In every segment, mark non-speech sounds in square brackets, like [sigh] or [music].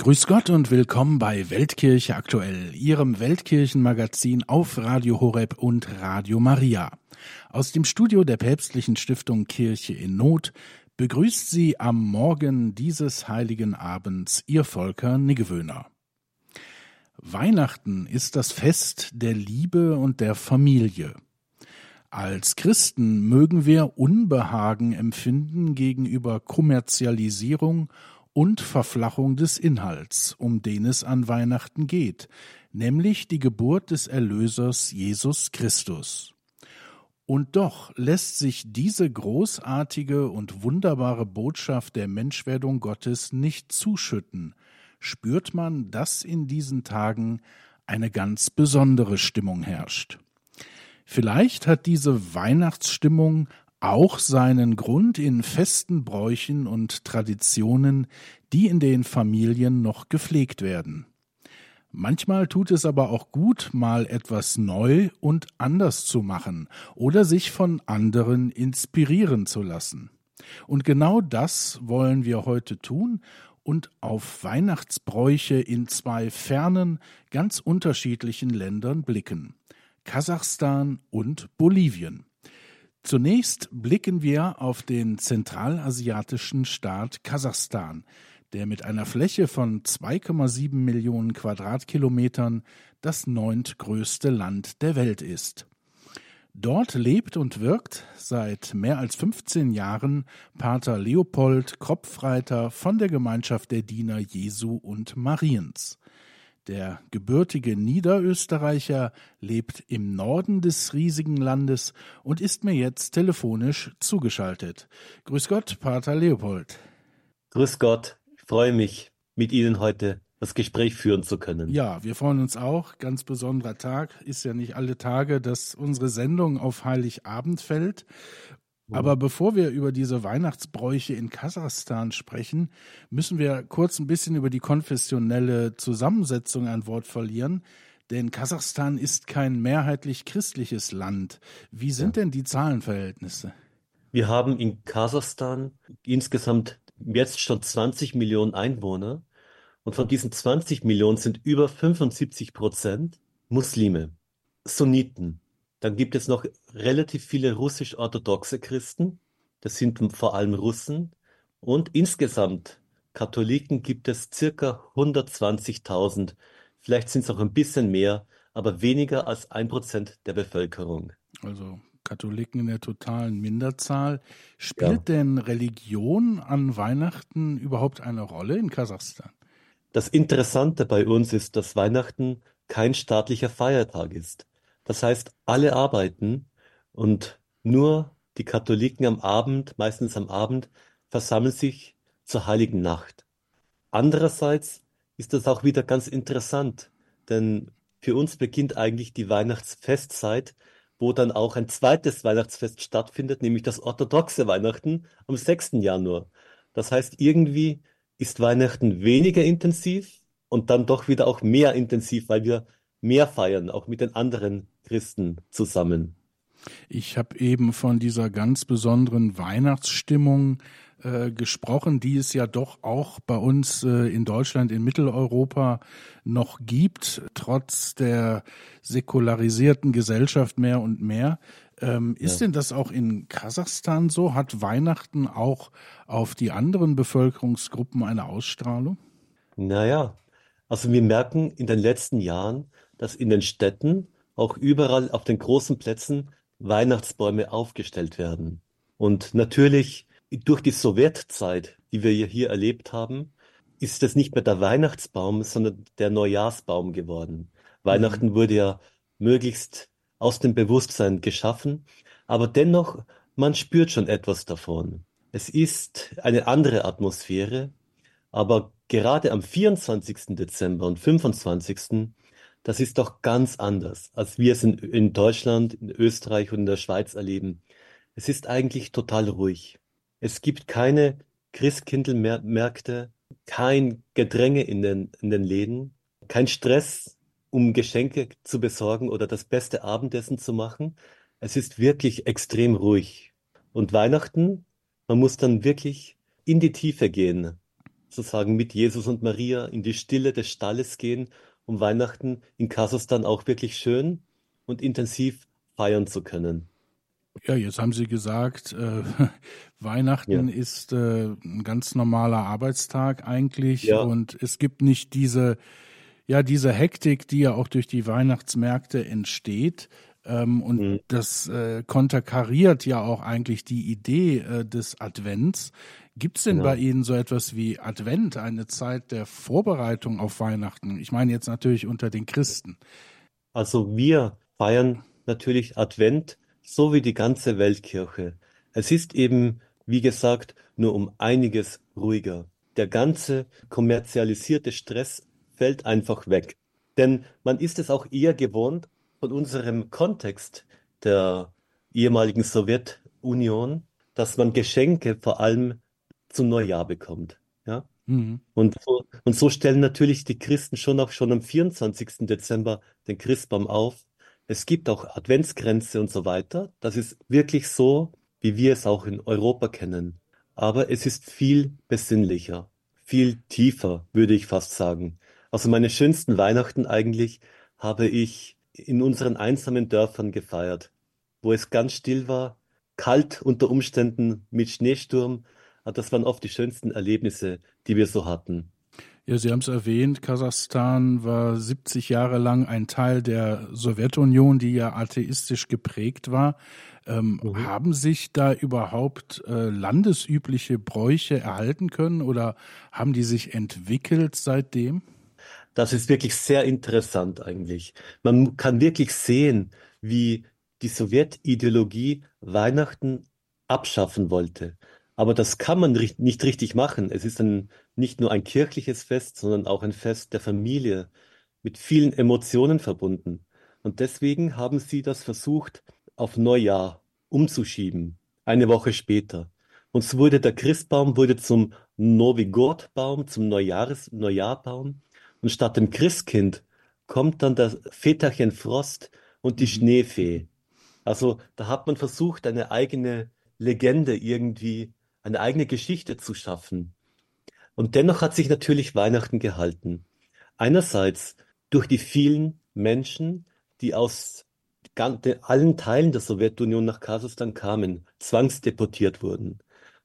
Grüß Gott und willkommen bei Weltkirche aktuell, Ihrem Weltkirchenmagazin auf Radio Horeb und Radio Maria. Aus dem Studio der päpstlichen Stiftung Kirche in Not begrüßt Sie am Morgen dieses heiligen Abends Ihr Volker Niggewöhner. Weihnachten ist das Fest der Liebe und der Familie. Als Christen mögen wir Unbehagen empfinden gegenüber Kommerzialisierung und Verflachung des Inhalts, um den es an Weihnachten geht, nämlich die Geburt des Erlösers Jesus Christus. Und doch lässt sich diese großartige und wunderbare Botschaft der Menschwerdung Gottes nicht zuschütten, spürt man, dass in diesen Tagen eine ganz besondere Stimmung herrscht. Vielleicht hat diese Weihnachtsstimmung auch seinen Grund in festen Bräuchen und Traditionen, die in den Familien noch gepflegt werden. Manchmal tut es aber auch gut, mal etwas neu und anders zu machen oder sich von anderen inspirieren zu lassen. Und genau das wollen wir heute tun und auf Weihnachtsbräuche in zwei fernen, ganz unterschiedlichen Ländern blicken. Kasachstan und Bolivien. Zunächst blicken wir auf den zentralasiatischen Staat Kasachstan, der mit einer Fläche von 2,7 Millionen Quadratkilometern das neuntgrößte Land der Welt ist. Dort lebt und wirkt seit mehr als 15 Jahren Pater Leopold Kropfreiter von der Gemeinschaft der Diener Jesu und Mariens. Der gebürtige Niederösterreicher lebt im Norden des riesigen Landes und ist mir jetzt telefonisch zugeschaltet. Grüß Gott, Pater Leopold. Grüß Gott, ich freue mich, mit Ihnen heute das Gespräch führen zu können. Ja, wir freuen uns auch. Ganz besonderer Tag. Ist ja nicht alle Tage, dass unsere Sendung auf Heiligabend fällt. Aber bevor wir über diese Weihnachtsbräuche in Kasachstan sprechen, müssen wir kurz ein bisschen über die konfessionelle Zusammensetzung ein Wort verlieren. Denn Kasachstan ist kein mehrheitlich christliches Land. Wie sind ja. denn die Zahlenverhältnisse? Wir haben in Kasachstan insgesamt jetzt schon 20 Millionen Einwohner. Und von diesen 20 Millionen sind über 75 Prozent Muslime, Sunniten. Dann gibt es noch relativ viele russisch-orthodoxe Christen. Das sind vor allem Russen. Und insgesamt Katholiken gibt es circa 120.000. Vielleicht sind es auch ein bisschen mehr, aber weniger als ein Prozent der Bevölkerung. Also Katholiken in der totalen Minderzahl. Spielt ja. denn Religion an Weihnachten überhaupt eine Rolle in Kasachstan? Das Interessante bei uns ist, dass Weihnachten kein staatlicher Feiertag ist. Das heißt, alle arbeiten und nur die Katholiken am Abend, meistens am Abend, versammeln sich zur heiligen Nacht. Andererseits ist das auch wieder ganz interessant, denn für uns beginnt eigentlich die Weihnachtsfestzeit, wo dann auch ein zweites Weihnachtsfest stattfindet, nämlich das orthodoxe Weihnachten am 6. Januar. Das heißt, irgendwie ist Weihnachten weniger intensiv und dann doch wieder auch mehr intensiv, weil wir mehr feiern, auch mit den anderen Christen zusammen. Ich habe eben von dieser ganz besonderen Weihnachtsstimmung äh, gesprochen, die es ja doch auch bei uns äh, in Deutschland, in Mitteleuropa noch gibt, trotz der säkularisierten Gesellschaft mehr und mehr. Ähm, ist ja. denn das auch in Kasachstan so? Hat Weihnachten auch auf die anderen Bevölkerungsgruppen eine Ausstrahlung? Naja, also wir merken in den letzten Jahren, dass in den Städten auch überall auf den großen Plätzen Weihnachtsbäume aufgestellt werden. Und natürlich durch die Sowjetzeit, die wir hier erlebt haben, ist es nicht mehr der Weihnachtsbaum, sondern der Neujahrsbaum geworden. Weihnachten mhm. wurde ja möglichst aus dem Bewusstsein geschaffen, aber dennoch, man spürt schon etwas davon. Es ist eine andere Atmosphäre, aber gerade am 24. Dezember und 25 das ist doch ganz anders, als wir es in, in Deutschland, in Österreich und in der Schweiz erleben. Es ist eigentlich total ruhig. Es gibt keine Christkindlmärkte, kein Gedränge in den, in den Läden, kein Stress, um Geschenke zu besorgen oder das beste Abendessen zu machen. Es ist wirklich extrem ruhig. Und Weihnachten, man muss dann wirklich in die Tiefe gehen. sozusagen mit Jesus und Maria in die Stille des Stalles gehen, um Weihnachten in Kasachstan auch wirklich schön und intensiv feiern zu können. Ja, jetzt haben Sie gesagt, äh, [laughs] Weihnachten Ja, ist äh, ein ganz normaler Arbeitstag eigentlich ja, und es gibt nicht diese, ja, diese Hektik, die ja auch durch die Weihnachtsmärkte entsteht. Ähm, und mm, das äh, konterkariert ja auch eigentlich die Idee äh, des Advents. Gibt es denn bei genau. Ihnen so etwas wie Advent, eine Zeit der Vorbereitung auf Weihnachten? Ich meine jetzt natürlich unter den Christen. Also wir feiern natürlich Advent, so wie die ganze Weltkirche. Es ist eben, wie gesagt, nur um einiges ruhiger. Der ganze kommerzialisierte Stress fällt einfach weg. Denn man ist es auch eher gewohnt, von unserem Kontext der ehemaligen Sowjetunion, dass man Geschenke vor allem zum Neujahr bekommt. Ja? Mhm. Und so, und so stellen natürlich die Christen schon auch schon am 24. Dezember den Christbaum auf. Es gibt auch Adventskränze und so weiter. Das ist wirklich so, wie wir es auch in Europa kennen. Aber es ist viel besinnlicher, viel tiefer, würde ich fast sagen. Also meine schönsten Weihnachten eigentlich habe ich in unseren einsamen Dörfern gefeiert, wo es ganz still war, kalt unter Umständen mit Schneesturm. Ah, Das waren oft die schönsten Erlebnisse, die wir so hatten. Ja, Sie haben es erwähnt, Kasachstan war 70 Jahre lang ein Teil der Sowjetunion, die ja atheistisch geprägt war. Ähm, Mhm. haben sich da überhaupt äh, landesübliche Bräuche erhalten können oder haben die sich entwickelt seitdem? Das ist wirklich sehr interessant eigentlich. Man kann wirklich sehen, wie die Sowjetideologie Weihnachten abschaffen wollte. Aber das kann man nicht richtig machen. Es ist ein, nicht nur ein kirchliches Fest, sondern auch ein Fest der Familie mit vielen Emotionen verbunden. Und deswegen haben sie das versucht, auf Neujahr umzuschieben, eine Woche später. Und so wurde der Christbaum wurde zum Novi God-Baum, zum Neujahres Neujahrbaum. Und statt dem Christkind kommt dann das Väterchen Frost und die Mhm. Schneefee. Also da hat man versucht, eine eigene Legende irgendwie, eine eigene Geschichte zu schaffen. Und dennoch hat sich natürlich Weihnachten gehalten. Einerseits durch die vielen Menschen, die aus allen Teilen der Sowjetunion nach Kasachstan kamen, zwangsdeportiert wurden.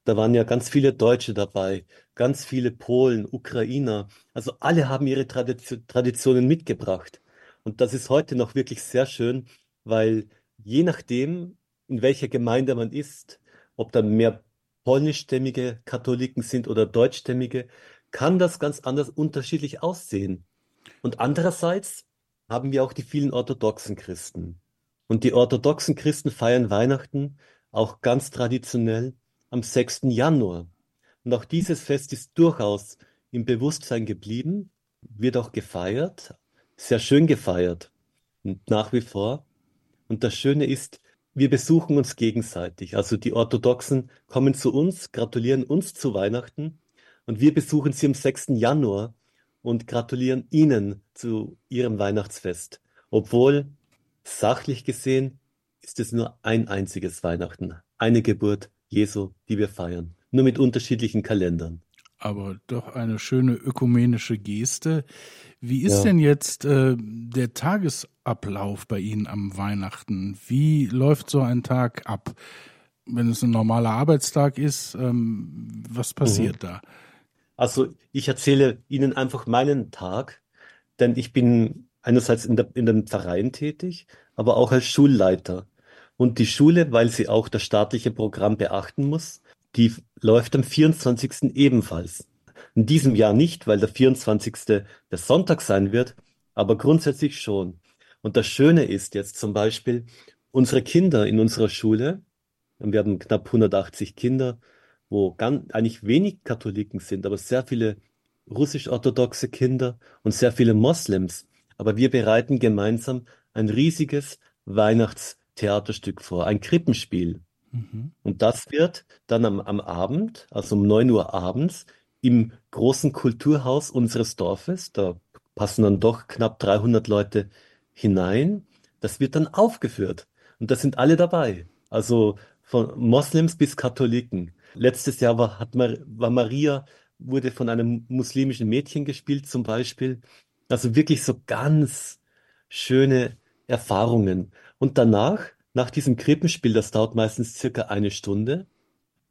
Da waren ja ganz viele Deutsche dabei, ganz viele Polen, Ukrainer. Also alle haben ihre Tradition, Traditionen mitgebracht. Und das ist heute noch wirklich sehr schön, weil je nachdem, in welcher Gemeinde man ist, ob da mehr polnischstämmige Katholiken sind oder deutschstämmige, kann das ganz anders unterschiedlich aussehen. Und andererseits haben wir auch die vielen orthodoxen Christen. Und die orthodoxen Christen feiern Weihnachten auch ganz traditionell am 6. Januar. Und auch dieses Fest ist durchaus im Bewusstsein geblieben, wird auch gefeiert, sehr schön gefeiert und nach wie vor. Und das Schöne ist, wir besuchen uns gegenseitig. Also die Orthodoxen kommen zu uns, gratulieren uns zu Weihnachten und wir besuchen sie am 6. Januar und gratulieren ihnen zu ihrem Weihnachtsfest. Obwohl sachlich gesehen ist es nur ein einziges Weihnachten, eine Geburt Jesu, die wir feiern, nur mit unterschiedlichen Kalendern. Aber doch eine schöne ökumenische Geste. Wie ist Ja. denn jetzt äh, der Tagesablauf bei Ihnen am Weihnachten? Wie läuft so ein Tag ab? Wenn es ein normaler Arbeitstag ist, ähm, was Mhm. passiert da? Also ich erzähle Ihnen einfach meinen Tag, denn ich bin einerseits in der, in den Pfarreien tätig, aber auch als Schulleiter. Und die Schule, weil sie auch das staatliche Programm beachten muss, die läuft am 24. ebenfalls. In diesem Jahr nicht, weil der 24. der Sonntag sein wird, aber grundsätzlich schon. Und das Schöne ist jetzt zum Beispiel, unsere Kinder in unserer Schule, wir haben knapp 180 Kinder, wo ganz, eigentlich wenig Katholiken sind, aber sehr viele russisch-orthodoxe Kinder und sehr viele Moslems. Aber wir bereiten gemeinsam ein riesiges Weihnachtstheaterstück vor, ein Krippenspiel. Mhm. Und das wird dann am, am Abend, also um 9 Uhr abends, im großen Kulturhaus unseres Dorfes, da passen dann doch knapp 300 Leute hinein, das wird dann aufgeführt. Und da sind alle dabei. Also von Moslems bis Katholiken. Letztes Jahr war, hat war Maria wurde von einem muslimischen Mädchen gespielt zum Beispiel. Also wirklich so ganz schöne Erfahrungen. Und danach, nach diesem Krippenspiel, das dauert meistens circa eine Stunde,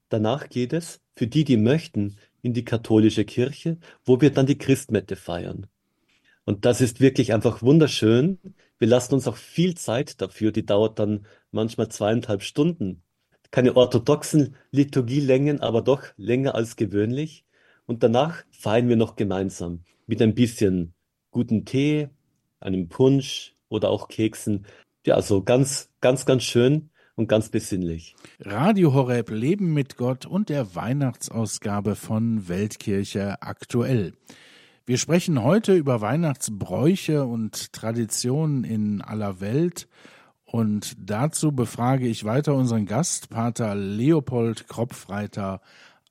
danach geht es, für die, die möchten, in die katholische Kirche, wo wir dann die Christmette feiern. Und das ist wirklich einfach wunderschön. Wir lassen uns auch viel Zeit dafür. Die dauert dann manchmal zweieinhalb Stunden. Keine orthodoxen Liturgielängen, aber doch länger als gewöhnlich. Und danach feiern wir noch gemeinsam mit ein bisschen guten Tee, einem Punsch oder auch Keksen. Ja, also ganz, ganz, ganz schön und ganz besinnlich. Radio Horeb Leben mit Gott und der Weihnachtsausgabe von Weltkirche aktuell. Wir sprechen heute über Weihnachtsbräuche und Traditionen in aller Welt. Und dazu befrage ich weiter unseren Gast, Pater Leopold Kropfreiter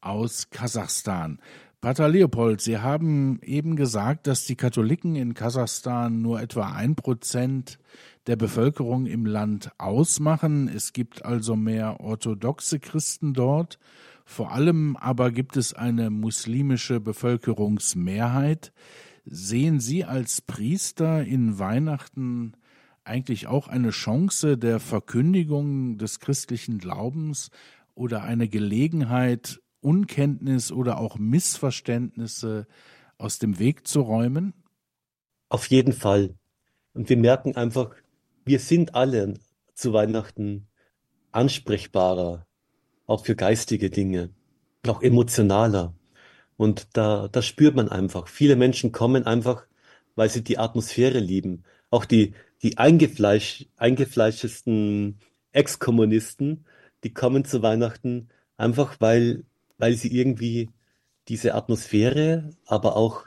aus Kasachstan. Pater Leopold, Sie haben eben gesagt, dass die Katholiken in Kasachstan nur etwa ein Prozent der Bevölkerung im Land ausmachen. Es gibt also mehr orthodoxe Christen dort. Vor allem aber gibt es eine muslimische Bevölkerungsmehrheit. Sehen Sie als Priester in Weihnachten eigentlich auch eine Chance der Verkündigung des christlichen Glaubens oder eine Gelegenheit, Unkenntnis oder auch Missverständnisse aus dem Weg zu räumen? Auf jeden Fall. Und wir merken einfach, wir sind alle zu Weihnachten ansprechbarer, auch für geistige Dinge, auch emotionaler. Und da, da spürt man einfach. Viele Menschen kommen einfach, weil sie die Atmosphäre lieben. Auch die, die eingefleisch, eingefleischesten Ex-Kommunisten, die kommen zu Weihnachten einfach, weil, weil sie irgendwie diese Atmosphäre, aber auch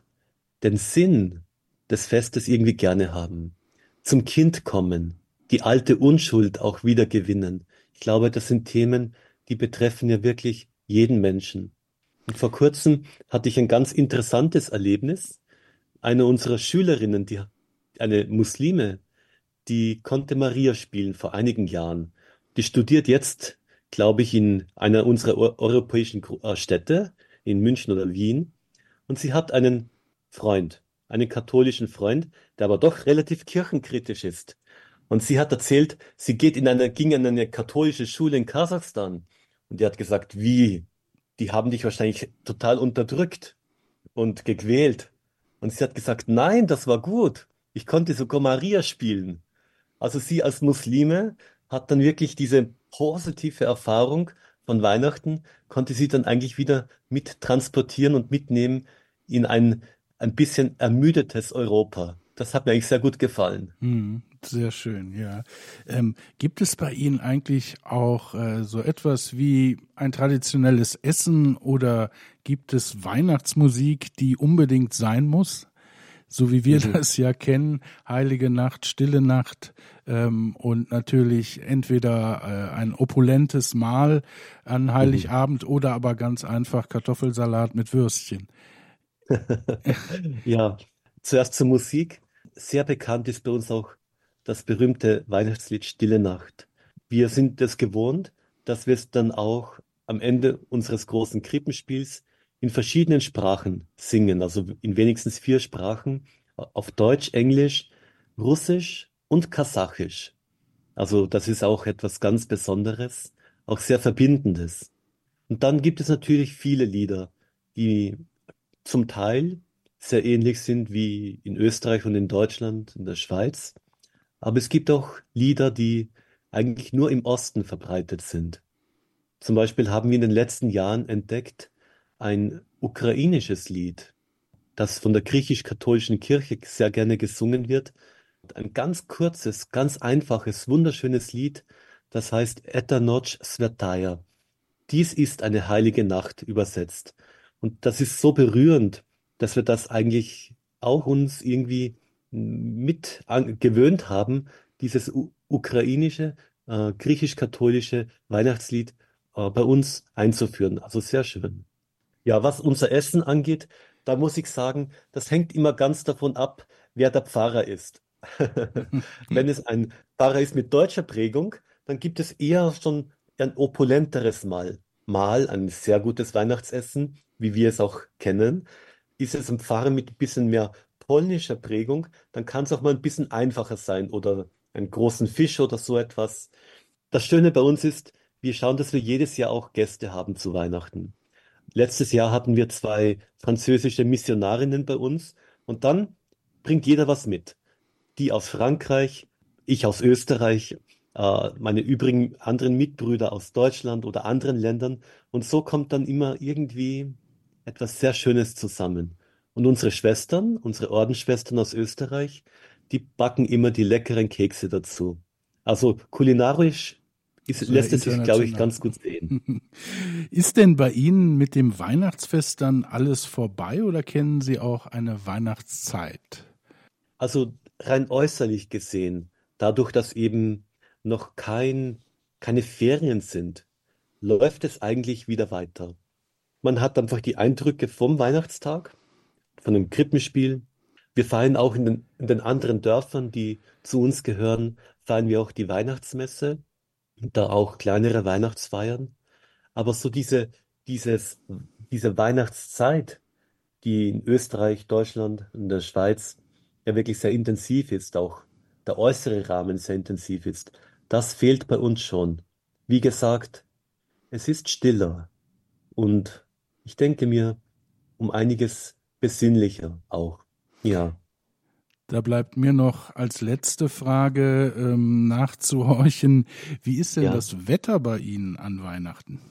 den Sinn des Festes irgendwie gerne haben. Zum Kind kommen, die alte Unschuld auch wieder gewinnen. Ich glaube, das sind Themen, die betreffen ja wirklich jeden Menschen. Und vor kurzem hatte ich ein ganz interessantes Erlebnis. Eine unserer Schülerinnen, die, eine Muslime, die konnte Maria spielen vor einigen Jahren. Die studiert jetzt, glaube ich, in einer unserer europäischen äh, Städte, in München oder Wien. Und sie hat einen Freund, einen katholischen Freund, der aber doch relativ kirchenkritisch ist. Und sie hat erzählt, sie geht in eine, ging in eine katholische Schule in Kasachstan. Und die hat gesagt, wie? Die haben dich wahrscheinlich total unterdrückt und gequält. Und sie hat gesagt, nein, das war gut. Ich konnte sogar Maria spielen. Also sie als Muslime hat dann wirklich diese positive Erfahrung von Weihnachten, konnte sie dann eigentlich wieder mit transportieren und mitnehmen in ein ein bisschen ermüdetes Europa. Das hat mir eigentlich sehr gut gefallen. Hm, sehr schön, ja. Ähm, gibt es bei Ihnen eigentlich auch äh, so etwas wie ein traditionelles Essen oder gibt es Weihnachtsmusik, die unbedingt sein muss? So wie wir mhm. das ja kennen, heilige Nacht, stille Nacht ähm, und natürlich entweder äh, ein opulentes Mahl an Heiligabend mhm. oder aber ganz einfach Kartoffelsalat mit Würstchen. [laughs] Ja, zuerst zur Musik. Sehr bekannt ist bei uns auch das berühmte Weihnachtslied Stille Nacht. Wir sind es gewohnt, dass wir es dann auch am Ende unseres großen Krippenspiels in verschiedenen Sprachen singen, also in wenigstens vier Sprachen, auf Deutsch, Englisch, Russisch und Kasachisch. Also das ist auch etwas ganz Besonderes, auch sehr Verbindendes. Und dann gibt es natürlich viele Lieder, die zum Teil sehr ähnlich sind wie in Österreich und in Deutschland, in der Schweiz. Aber es gibt auch Lieder, die eigentlich nur im Osten verbreitet sind. Zum Beispiel haben wir in den letzten Jahren entdeckt ein ukrainisches Lied, das von der griechisch-katholischen Kirche sehr gerne gesungen wird. Ein ganz kurzes, ganz einfaches, wunderschönes Lied, das heißt Eta Noc Svetaya. Dies ist eine heilige Nacht übersetzt. Und das ist so berührend, dass wir das eigentlich auch uns irgendwie mit gewöhnt haben, dieses ukrainische, äh, griechisch-katholische Weihnachtslied äh, bei uns einzuführen. Also sehr schön. Ja, was unser Essen angeht, da muss ich sagen, das hängt immer ganz davon ab, wer der Pfarrer ist. [laughs] Wenn es ein Pfarrer ist mit deutscher Prägung, dann gibt es eher schon ein opulenteres Mal. Mal ein sehr gutes Weihnachtsessen wie wir es auch kennen. Ist es ein Pfarrer mit ein bisschen mehr polnischer Prägung, dann kann es auch mal ein bisschen einfacher sein oder einen großen Fisch oder so etwas. Das Schöne bei uns ist, wir schauen, dass wir jedes Jahr auch Gäste haben zu Weihnachten. Letztes Jahr hatten wir zwei französische Missionarinnen bei uns und dann bringt jeder was mit. Die aus Frankreich, ich aus Österreich, äh, meine übrigen anderen Mitbrüder aus Deutschland oder anderen Ländern. Und so kommt dann immer irgendwie etwas sehr Schönes zusammen. Und unsere Schwestern, unsere Ordensschwestern aus Österreich, die backen immer die leckeren Kekse dazu. Also kulinarisch ist, Also lässt es sich, glaube ich, ganz gut sehen. [laughs] Ist denn bei Ihnen mit dem Weihnachtsfest dann alles vorbei oder kennen Sie auch eine Weihnachtszeit? Also rein äußerlich gesehen, dadurch, dass eben noch kein, keine Ferien sind, läuft es eigentlich wieder weiter. Man hat einfach die Eindrücke vom Weihnachtstag, von dem Krippenspiel. Wir feiern auch in den, in den anderen Dörfern, die zu uns gehören, feiern wir auch die Weihnachtsmesse, da auch kleinere Weihnachtsfeiern. Aber so diese, dieses, diese Weihnachtszeit, die in Österreich, Deutschland und der Schweiz ja wirklich sehr intensiv ist, auch der äußere Rahmen sehr intensiv ist, das fehlt bei uns schon. Wie gesagt, es ist stiller und ich denke mir um einiges besinnlicher auch. Ja. Da bleibt mir noch als letzte Frage ähm, nachzuhorchen, wie ist denn Ja. das Wetter bei Ihnen an Weihnachten?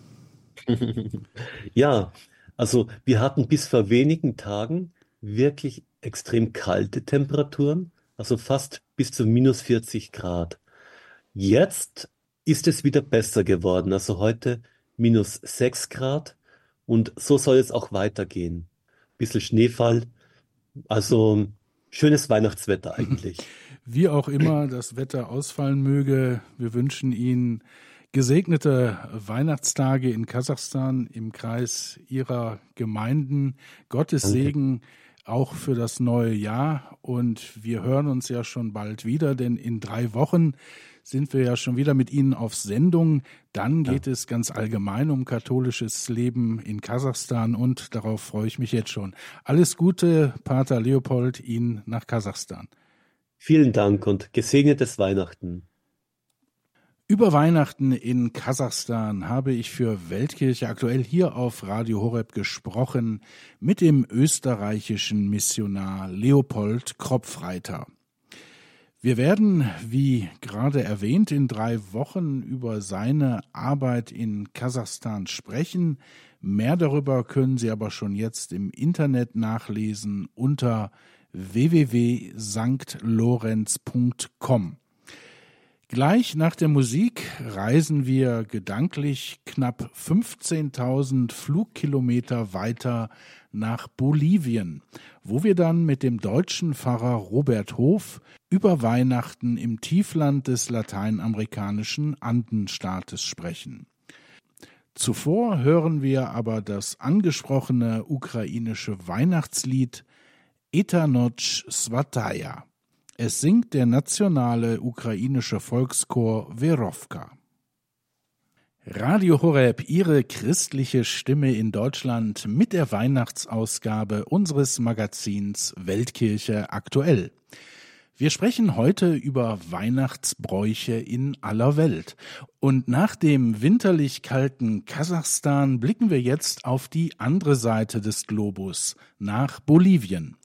[laughs] Ja, also wir hatten bis vor wenigen Tagen wirklich extrem kalte Temperaturen, also fast bis zu minus 40 Grad. Jetzt ist es wieder besser geworden, also heute minus 6 Grad und so soll es auch weitergehen. Bisschen Schneefall, also schönes Weihnachtswetter eigentlich. [laughs] Wie auch immer das Wetter ausfallen möge, wir wünschen Ihnen gesegnete Weihnachtstage in Kasachstan im Kreis Ihrer Gemeinden. Gottes Danke. Segen auch für das neue Jahr. Und wir hören uns ja schon bald wieder, denn in drei Wochen sind wir ja schon wieder mit Ihnen auf Sendung. Dann Ja. geht es ganz allgemein um katholisches Leben in Kasachstan und darauf freue ich mich jetzt schon. Alles Gute, Pater Leopold, Ihnen nach Kasachstan. Vielen Dank und gesegnetes Weihnachten. Über Weihnachten in Kasachstan habe ich für Weltkirche aktuell hier auf Radio Horeb gesprochen mit dem österreichischen Missionar Leopold Kropfreiter. Wir werden, wie gerade erwähnt, in drei Wochen über seine Arbeit in Kasachstan sprechen. Mehr darüber können Sie aber schon jetzt im Internet nachlesen unter www.sanktlorenz.com. Gleich nach der Musik reisen wir gedanklich knapp 15.000 Flugkilometer weiter nach Bolivien, wo wir dann mit dem deutschen Pfarrer Robert Hof über Weihnachten im Tiefland des lateinamerikanischen Andenstaates sprechen. Zuvor hören wir aber das angesprochene ukrainische Weihnachtslied Eta Noc Svataya. Es singt der nationale ukrainische Volkschor Verovka. Radio Horeb, Ihre christliche Stimme in Deutschland mit der Weihnachtsausgabe unseres Magazins Weltkirche aktuell. Wir sprechen heute über Weihnachtsbräuche in aller Welt. Und nach dem winterlich kalten Kasachstan blicken wir jetzt auf die andere Seite des Globus, nach Bolivien.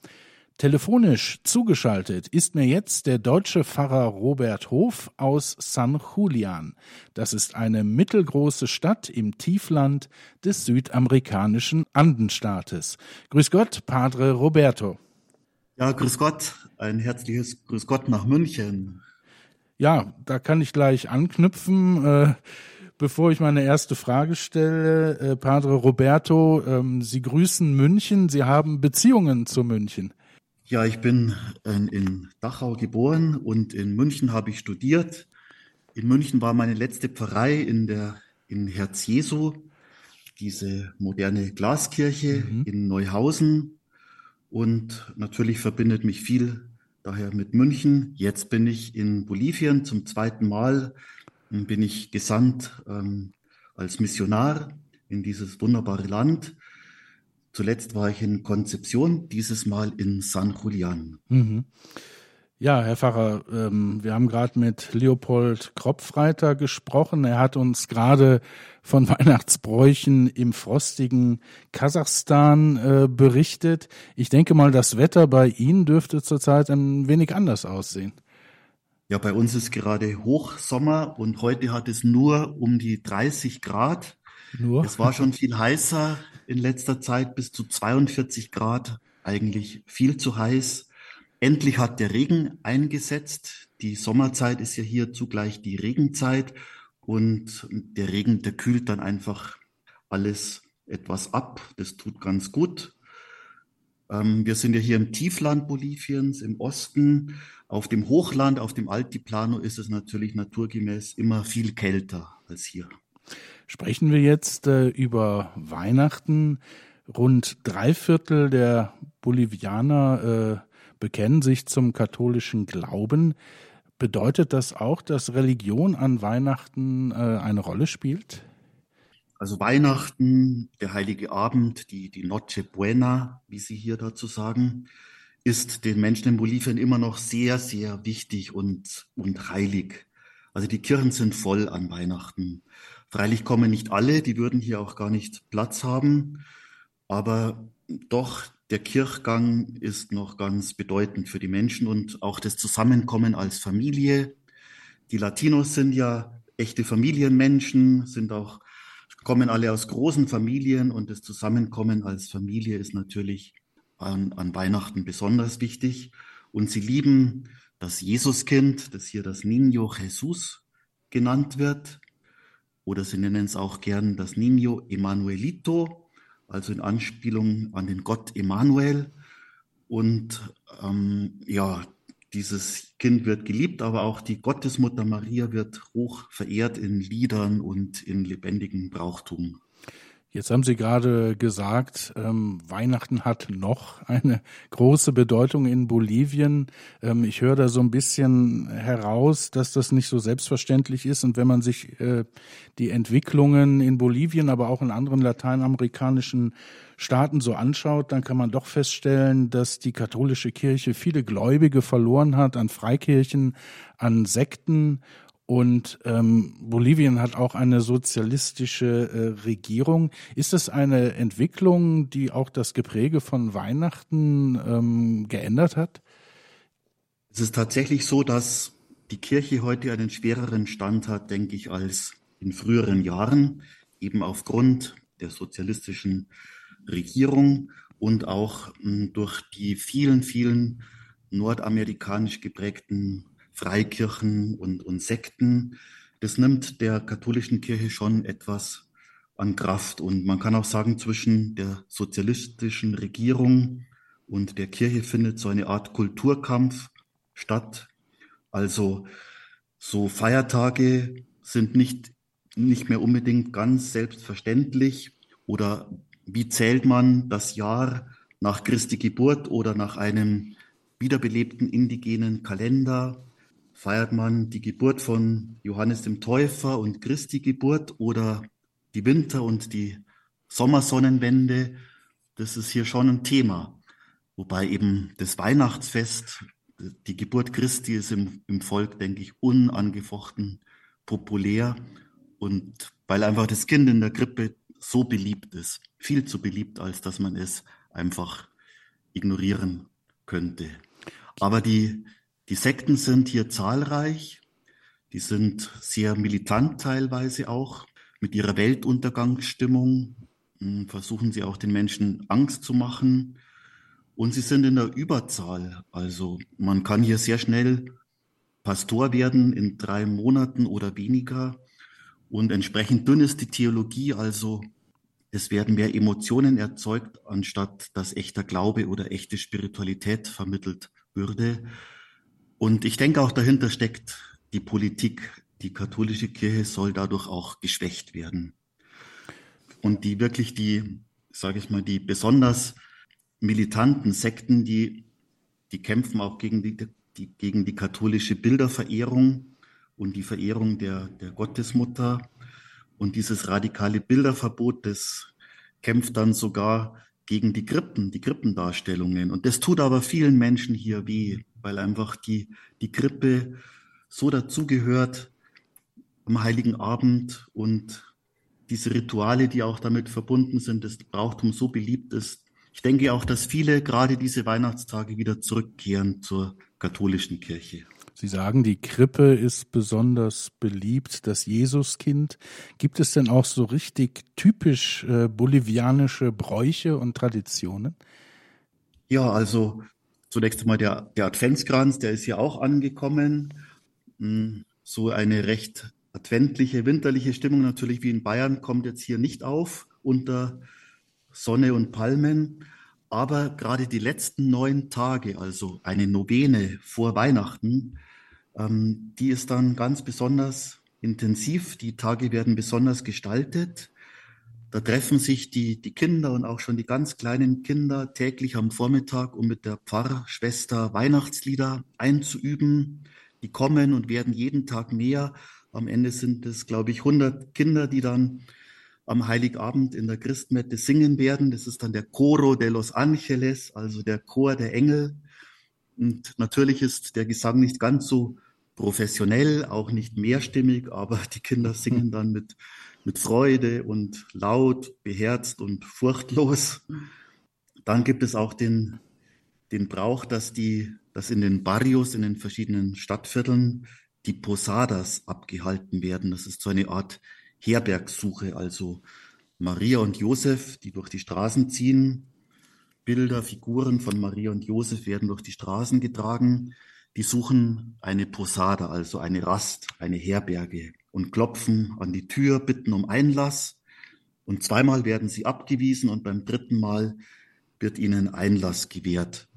Telefonisch zugeschaltet ist mir jetzt der deutsche Pfarrer Robert Hof aus San Julian. Das ist eine mittelgroße Stadt im Tiefland des südamerikanischen Andenstaates. Grüß Gott, Padre Roberto. Ja, grüß Gott, ein herzliches Grüß Gott nach München. Ja, da kann ich gleich anknüpfen. Äh, bevor ich meine erste Frage stelle, äh, Padre Roberto, ähm, Sie grüßen München, Sie haben Beziehungen zu München. Ja, ich bin in, in Dachau geboren und in München habe ich studiert. In München war meine letzte Pfarrei in der in Herz Jesu, diese moderne Glaskirche Mhm. in Neuhausen. Und natürlich verbindet mich viel daher mit München. Jetzt bin ich in Bolivien zum zweiten Mal. Nun Bin ich gesandt ähm, als Missionar in dieses wunderbare Land. Zuletzt war ich in Konzeption, dieses Mal in San Julian. Mhm. Ja, Herr Pfarrer, ähm, wir haben gerade mit Leopold Kropfreiter gesprochen. Er hat uns gerade von [laughs] Weihnachtsbräuchen im frostigen Kasachstan äh, berichtet. Ich denke mal, das Wetter bei Ihnen dürfte zurzeit ein wenig anders aussehen. Ja, bei uns ist gerade Hochsommer und heute hat es nur um die 30 Grad. Nur? Es war schon viel heißer in letzter Zeit, bis zu 42 Grad. Eigentlich viel zu heiß. Endlich hat der Regen eingesetzt. Die Sommerzeit ist ja hier zugleich die Regenzeit und der Regen, der kühlt dann einfach alles etwas ab. Das tut ganz gut. Ähm, wir sind ja hier im Tiefland Boliviens, im Osten. Auf dem Hochland, auf dem Altiplano ist es natürlich naturgemäß immer viel kälter als hier. Sprechen wir jetzt äh, über Weihnachten. Rund drei Viertel der Bolivianer äh, bekennen sich zum katholischen Glauben. Bedeutet das auch, dass Religion an Weihnachten äh, eine Rolle spielt? Also Weihnachten, der heilige Abend, die, die Noche Buena, wie Sie hier dazu sagen, ist den Menschen in Bolivien immer noch sehr, sehr wichtig und, und heilig. Also die Kirchen sind voll an Weihnachten. Freilich kommen nicht alle, die würden hier auch gar nicht Platz haben, aber doch der Kirchgang ist noch ganz bedeutend für die Menschen und auch das Zusammenkommen als Familie. Die Latinos sind ja echte Familienmenschen, sind auch, kommen alle aus großen Familien und das Zusammenkommen als Familie ist natürlich an, an Weihnachten besonders wichtig. Und sie lieben das Jesuskind, das hier das Niño Jesus genannt wird. Oder sie nennen es auch gern das Niño Emanuelito, also in Anspielung an den Gott Emanuel. Und ähm, ja, dieses Kind wird geliebt, aber auch die Gottesmutter Maria wird hoch verehrt in Liedern und in lebendigem Brauchtum. Jetzt haben Sie gerade gesagt, ähm, Weihnachten hat noch eine große Bedeutung in Bolivien. Ähm, ich höre da so ein bisschen heraus, dass das nicht so selbstverständlich ist. Und wenn man sich äh, die Entwicklungen in Bolivien, aber auch in anderen lateinamerikanischen Staaten so anschaut, dann kann man doch feststellen, dass die katholische Kirche viele Gläubige verloren hat an Freikirchen, an Sekten und ähm, Bolivien hat auch eine sozialistische äh, Regierung. Ist das eine Entwicklung, die auch das Gepräge von Weihnachten ähm, geändert hat? Es ist tatsächlich so, dass die Kirche heute einen schwereren Stand hat, denke ich, als in früheren Jahren, eben aufgrund der sozialistischen Regierung und auch mh, hm, durch die vielen, vielen nordamerikanisch geprägten Freikirchen und, und Sekten. Das nimmt der katholischen Kirche schon etwas an Kraft. Und man kann auch sagen, zwischen der sozialistischen Regierung und der Kirche findet so eine Art Kulturkampf statt. Also so Feiertage sind nicht, nicht mehr unbedingt ganz selbstverständlich. Oder wie zählt man das Jahr nach Christi Geburt oder nach einem wiederbelebten indigenen Kalender? Feiert man die Geburt von Johannes dem Täufer und Christi Geburt oder die Winter- und die Sommersonnenwende. Das ist hier schon ein Thema. Wobei eben das Weihnachtsfest, die Geburt Christi ist im, im Volk, denke ich, unangefochten populär. Und weil einfach das Kind in der Krippe so beliebt ist, viel zu beliebt, als dass man es einfach ignorieren könnte. Aber die, die Sekten sind hier zahlreich, die sind sehr militant teilweise auch. Mit ihrer Weltuntergangsstimmung hm, versuchen sie auch den Menschen Angst zu machen. Und sie sind in der Überzahl. Also man kann hier sehr schnell Pastor werden in drei Monaten oder weniger. Und entsprechend dünn ist die Theologie, also es werden mehr Emotionen erzeugt, anstatt dass echter Glaube oder echte Spiritualität vermittelt würde. Und ich denke auch dahinter steckt die Politik. Die katholische Kirche soll dadurch auch geschwächt werden. Und die wirklich die, sage ich mal, die besonders militanten Sekten, die, die kämpfen auch gegen die, die, gegen die katholische Bilderverehrung und die Verehrung der, der Gottesmutter. Und dieses radikale Bilderverbot, das kämpft dann sogar gegen die Krippen, die Krippendarstellungen. Und das tut aber vielen Menschen hier weh, weil einfach die, die Krippe so dazugehört am Heiligen Abend und diese Rituale, die auch damit verbunden sind, das Brauchtum so beliebt ist. Ich denke auch, dass viele gerade diese Weihnachtstage wieder zurückkehren zur katholischen Kirche. Sie sagen, die Krippe ist besonders beliebt, das Jesuskind. Gibt es denn auch so richtig typisch äh, bolivianische Bräuche und Traditionen? Ja, also zunächst einmal der, der Adventskranz, der ist ja auch angekommen. Hm, so eine recht adventliche, winterliche Stimmung natürlich wie in Bayern kommt jetzt hier nicht auf unter Sonne und Palmen. Aber gerade die letzten neun Tage, also eine Novene vor Weihnachten, ähm, die ist dann ganz besonders intensiv. Die Tage werden besonders gestaltet. Da treffen sich die, die Kinder und auch schon die ganz kleinen Kinder täglich am Vormittag, um mit der Pfarrschwester Weihnachtslieder einzuüben. Die kommen und werden jeden Tag mehr. Am Ende sind es, glaube ich, 100 Kinder, die dann am Heiligabend in der Christmette singen werden. Das ist dann der Coro de los Angeles, also der Chor der Engel. Und natürlich ist der Gesang nicht ganz so professionell, auch nicht mehrstimmig, aber die Kinder singen dann mit, mit Freude und laut, beherzt und furchtlos. Dann gibt es auch den, den Brauch, dass die, dass in den Barrios, in den verschiedenen Stadtvierteln die Posadas abgehalten werden. Das ist so eine Art Herbergsuche, also Maria und Josef, die durch die Straßen ziehen. Bilder, Figuren von Maria und Josef werden durch die Straßen getragen. Die suchen eine Posada, also eine Rast, eine Herberge und klopfen an die Tür, bitten um Einlass. Und zweimal werden sie abgewiesen und beim dritten Mal wird ihnen Einlass gewährt.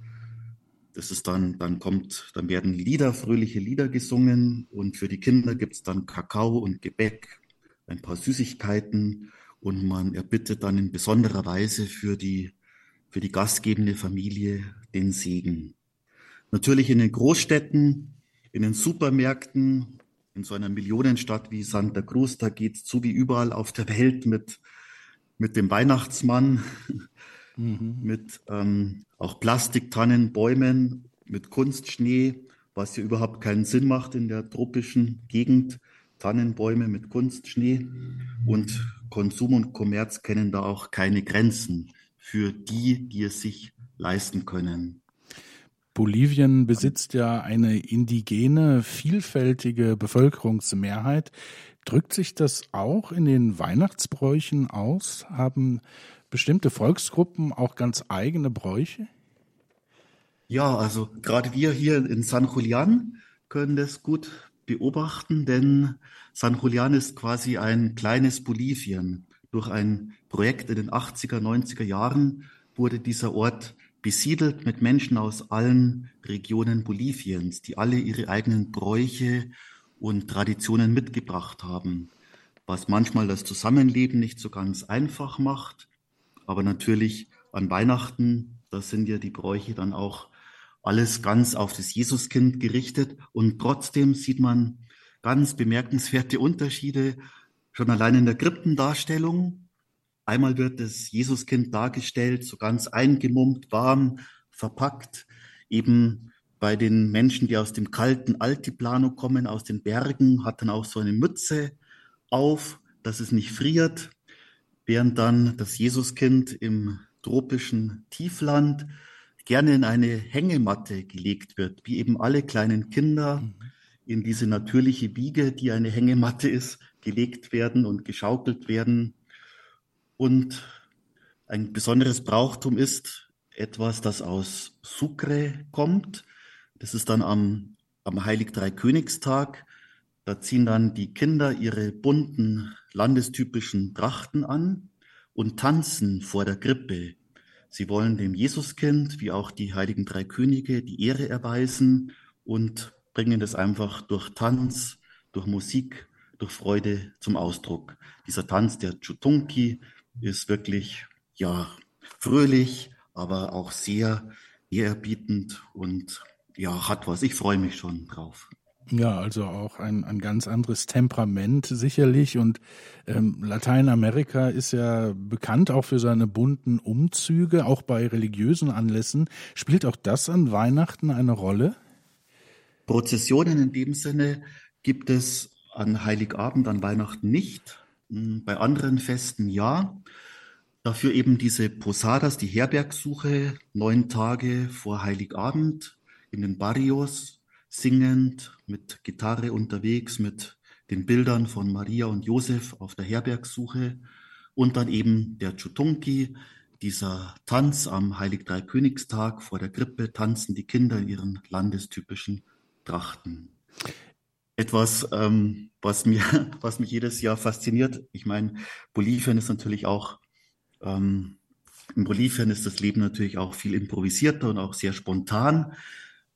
Das ist dann, dann kommt, dann werden Lieder, fröhliche Lieder gesungen und für die Kinder gibt es dann Kakao und Gebäck ein paar Süßigkeiten und man erbittet dann in besonderer Weise für die, für die gastgebende Familie den Segen. Natürlich in den Großstädten, in den Supermärkten, in so einer Millionenstadt wie Santa Cruz, da geht es so wie überall auf der Welt mit, mit dem Weihnachtsmann, mhm. mit ähm, auch Plastiktannen, Bäumen, mit Kunstschnee, was ja überhaupt keinen Sinn macht in der tropischen Gegend. Tannenbäume mit Kunstschnee und Konsum und Kommerz kennen da auch keine Grenzen für die, die es sich leisten können. Bolivien besitzt ja eine indigene, vielfältige Bevölkerungsmehrheit. Drückt sich das auch in den Weihnachtsbräuchen aus? Haben bestimmte Volksgruppen auch ganz eigene Bräuche? Ja, also gerade wir hier in San Julian können das gut beobachten, denn San Julian ist quasi ein kleines Bolivien. Durch ein Projekt in den 80er, 90er Jahren wurde dieser Ort besiedelt mit Menschen aus allen Regionen Boliviens, die alle ihre eigenen Bräuche und Traditionen mitgebracht haben, was manchmal das Zusammenleben nicht so ganz einfach macht. Aber natürlich an Weihnachten, da sind ja die Bräuche dann auch alles ganz auf das Jesuskind gerichtet und trotzdem sieht man ganz bemerkenswerte Unterschiede schon allein in der Krippendarstellung. Einmal wird das Jesuskind dargestellt, so ganz eingemummt, warm, verpackt, eben bei den Menschen, die aus dem kalten Altiplano kommen, aus den Bergen, hat dann auch so eine Mütze auf, dass es nicht friert, während dann das Jesuskind im tropischen Tiefland gerne in eine Hängematte gelegt wird, wie eben alle kleinen Kinder mhm. in diese natürliche Wiege, die eine Hängematte ist, gelegt werden und geschaukelt werden. Und ein besonderes Brauchtum ist etwas, das aus Sucre kommt. Das ist dann am, am Heilig-Drei-Königstag. Da ziehen dann die Kinder ihre bunten landestypischen Trachten an und tanzen vor der Krippe Sie wollen dem Jesuskind wie auch die heiligen drei Könige die Ehre erweisen und bringen das einfach durch Tanz, durch Musik, durch Freude zum Ausdruck. Dieser Tanz, der Chutunki, ist wirklich, ja, fröhlich, aber auch sehr ehrerbietend und ja, hat was. Ich freue mich schon drauf. Ja, also auch ein, ein ganz anderes Temperament sicherlich. Und ähm, Lateinamerika ist ja bekannt auch für seine bunten Umzüge, auch bei religiösen Anlässen. Spielt auch das an Weihnachten eine Rolle? Prozessionen in dem Sinne gibt es an Heiligabend, an Weihnachten nicht. Hm, bei anderen Festen ja. Dafür eben diese Posadas, die Herbergsuche, neun Tage vor Heiligabend in den Barrios, singend, mit Gitarre unterwegs, mit den Bildern von Maria und Josef auf der Herbergsuche und dann eben der Chutunki, dieser Tanz am Heilig-Drei-Königstag vor der Krippe, tanzen die Kinder in ihren landestypischen Trachten. Etwas, ähm, was, mir, [laughs] was mich jedes Jahr fasziniert. Ich meine, Bolivien ist natürlich auch, ähm, in Bolivien ist das Leben natürlich auch viel improvisierter und auch sehr spontan.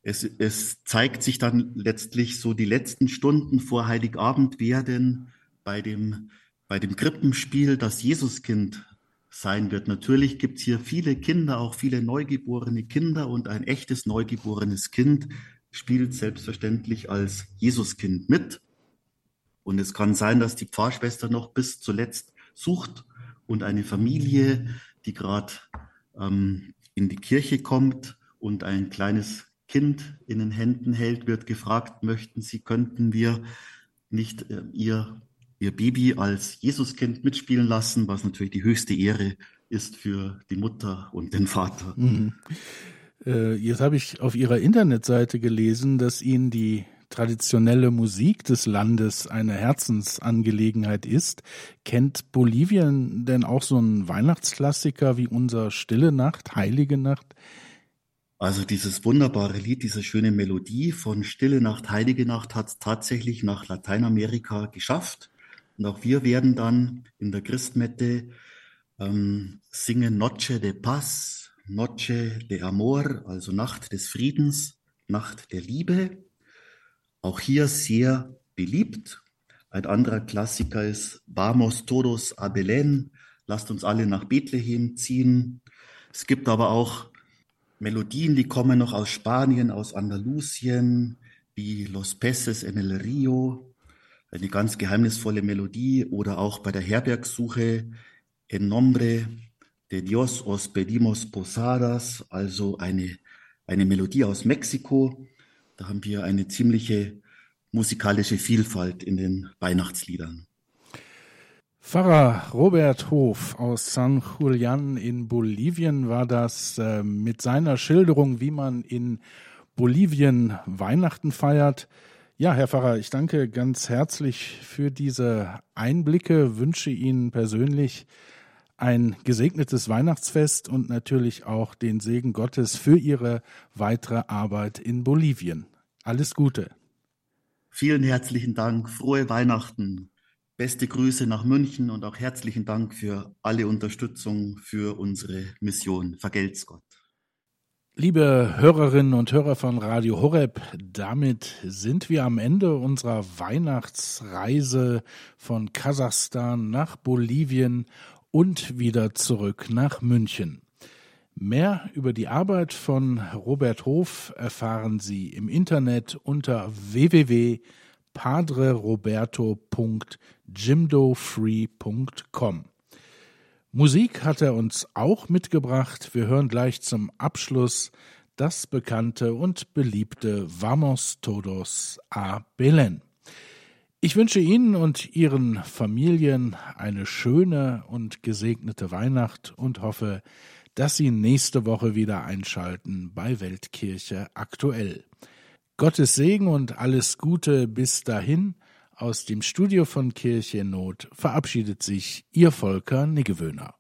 Es, es zeigt sich dann letztlich so die letzten Stunden vor Heiligabend werden bei dem, bei dem Krippenspiel das Jesuskind sein wird. Natürlich gibt es hier viele Kinder, auch viele neugeborene Kinder und ein echtes neugeborenes Kind spielt selbstverständlich als Jesuskind mit. Und es kann sein, dass die Pfarrschwester noch bis zuletzt sucht und eine Familie, die gerade ähm, in die Kirche kommt und ein kleines Kind in den Händen hält, wird gefragt, möchten Sie, könnten wir nicht äh, ihr, ihr Baby als Jesuskind mitspielen lassen, was natürlich die höchste Ehre ist für die Mutter und den Vater. Mhm. Äh, jetzt habe ich auf Ihrer Internetseite gelesen, dass Ihnen die traditionelle Musik des Landes eine Herzensangelegenheit ist. Kennt Bolivien denn auch so einen Weihnachtsklassiker wie unser Stille Nacht, Heilige Nacht? Also dieses wunderbare Lied, diese schöne Melodie von Stille Nacht, Heilige Nacht hat es tatsächlich nach Lateinamerika geschafft. Und auch wir werden dann in der Christmette ähm, singen Noche de Paz, Noche de Amor, also Nacht des Friedens, Nacht der Liebe. Auch hier sehr beliebt. Ein anderer Klassiker ist Vamos todos a Belén, lasst uns alle nach Bethlehem ziehen. Es gibt aber auch Melodien, die kommen noch aus Spanien, aus Andalusien, wie Los Peces en el Rio, eine ganz geheimnisvolle Melodie oder auch bei der Herbergsuche En Nombre de Dios os pedimos posadas, also eine, eine Melodie aus Mexiko. Da haben wir eine ziemliche musikalische Vielfalt in den Weihnachtsliedern. Pfarrer Robert Hof aus San Julian in Bolivien war das äh, mit seiner Schilderung, wie man in Bolivien Weihnachten feiert. Ja, Herr Pfarrer, ich danke ganz herzlich für diese Einblicke, wünsche Ihnen persönlich ein gesegnetes Weihnachtsfest und natürlich auch den Segen Gottes für Ihre weitere Arbeit in Bolivien. Alles Gute. Vielen herzlichen Dank, frohe Weihnachten, beste Grüße nach München und auch herzlichen Dank für alle Unterstützung für unsere Mission. Vergelt's Gott. Liebe Hörerinnen und Hörer von Radio Horeb, damit sind wir am Ende unserer Weihnachtsreise von Kasachstan nach Bolivien und wieder zurück nach München. Mehr über die Arbeit von Robert Hof erfahren Sie im Internet unter www.padreroberto.jimdofree.com. Musik hat er uns auch mitgebracht. Wir hören gleich zum Abschluss das bekannte und beliebte Vamos Todos a Belén. Ich wünsche Ihnen und Ihren Familien eine schöne und gesegnete Weihnacht und hoffe, dass Sie nächste Woche wieder einschalten bei Weltkirche aktuell. Gottes Segen und alles Gute bis dahin. Aus dem Studio von Kirche Not verabschiedet sich Ihr Volker Niggewöhner.